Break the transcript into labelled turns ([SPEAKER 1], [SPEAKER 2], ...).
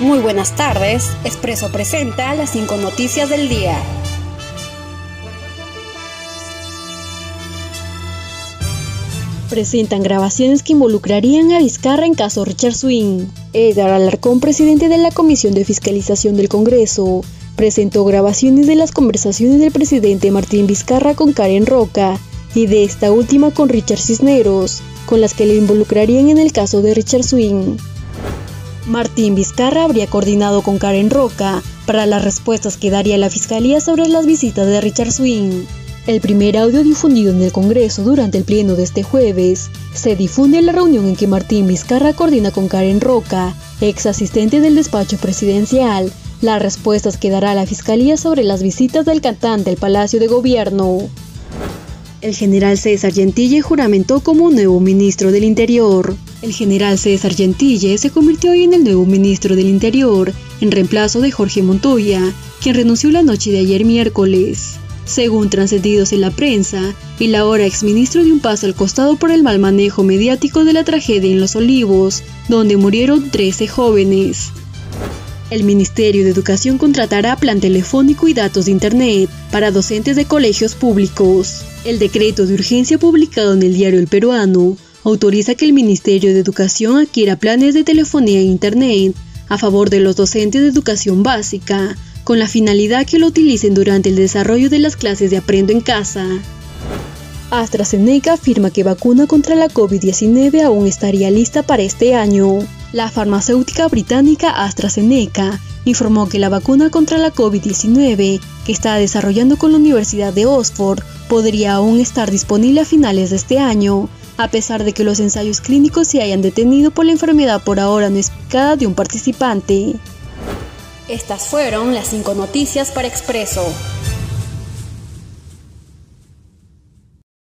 [SPEAKER 1] Muy buenas tardes. Expreso presenta las cinco noticias del día.
[SPEAKER 2] Presentan grabaciones que involucrarían a Vizcarra en caso Richard Swing. Edgar Alarcón, presidente de la Comisión de Fiscalización del Congreso, presentó grabaciones de las conversaciones del presidente Martín Vizcarra con Karen Roca y de esta última con Richard Cisneros, con las que le involucrarían en el caso de Richard Swing. Martín Vizcarra habría coordinado con Karen Roca para las respuestas que daría la Fiscalía sobre las visitas de Richard Swing. El primer audio difundido en el Congreso durante el pleno de este jueves se difunde en la reunión en que Martín Vizcarra coordina con Karen Roca, ex asistente del despacho presidencial, las respuestas que dará la Fiscalía sobre las visitas del cantante al Palacio de Gobierno. El general César Gentille juramentó como nuevo ministro del Interior. El general César Gentille se convirtió hoy en el nuevo ministro del Interior, en reemplazo de Jorge Montoya, quien renunció la noche de ayer miércoles. Según trascendidos en la prensa, el ahora exministro dio un paso al costado por el mal manejo mediático de la tragedia en Los Olivos, donde murieron 13 jóvenes. El Ministerio de Educación contratará plan telefónico y datos de Internet para docentes de colegios públicos. El decreto de urgencia publicado en el diario El Peruano autoriza que el Ministerio de Educación adquiera planes de telefonía e Internet a favor de los docentes de educación básica, con la finalidad que lo utilicen durante el desarrollo de las clases de Aprendo en Casa. AstraZeneca afirma que vacuna contra la COVID-19 aún estaría lista para este año. La farmacéutica británica AstraZeneca informó que la vacuna contra la COVID-19 que está desarrollando con la Universidad de Oxford podría aún estar disponible a finales de este año, a pesar de que los ensayos clínicos se hayan detenido por la enfermedad por ahora no explicada de un participante.
[SPEAKER 1] Estas fueron las cinco noticias para Expreso.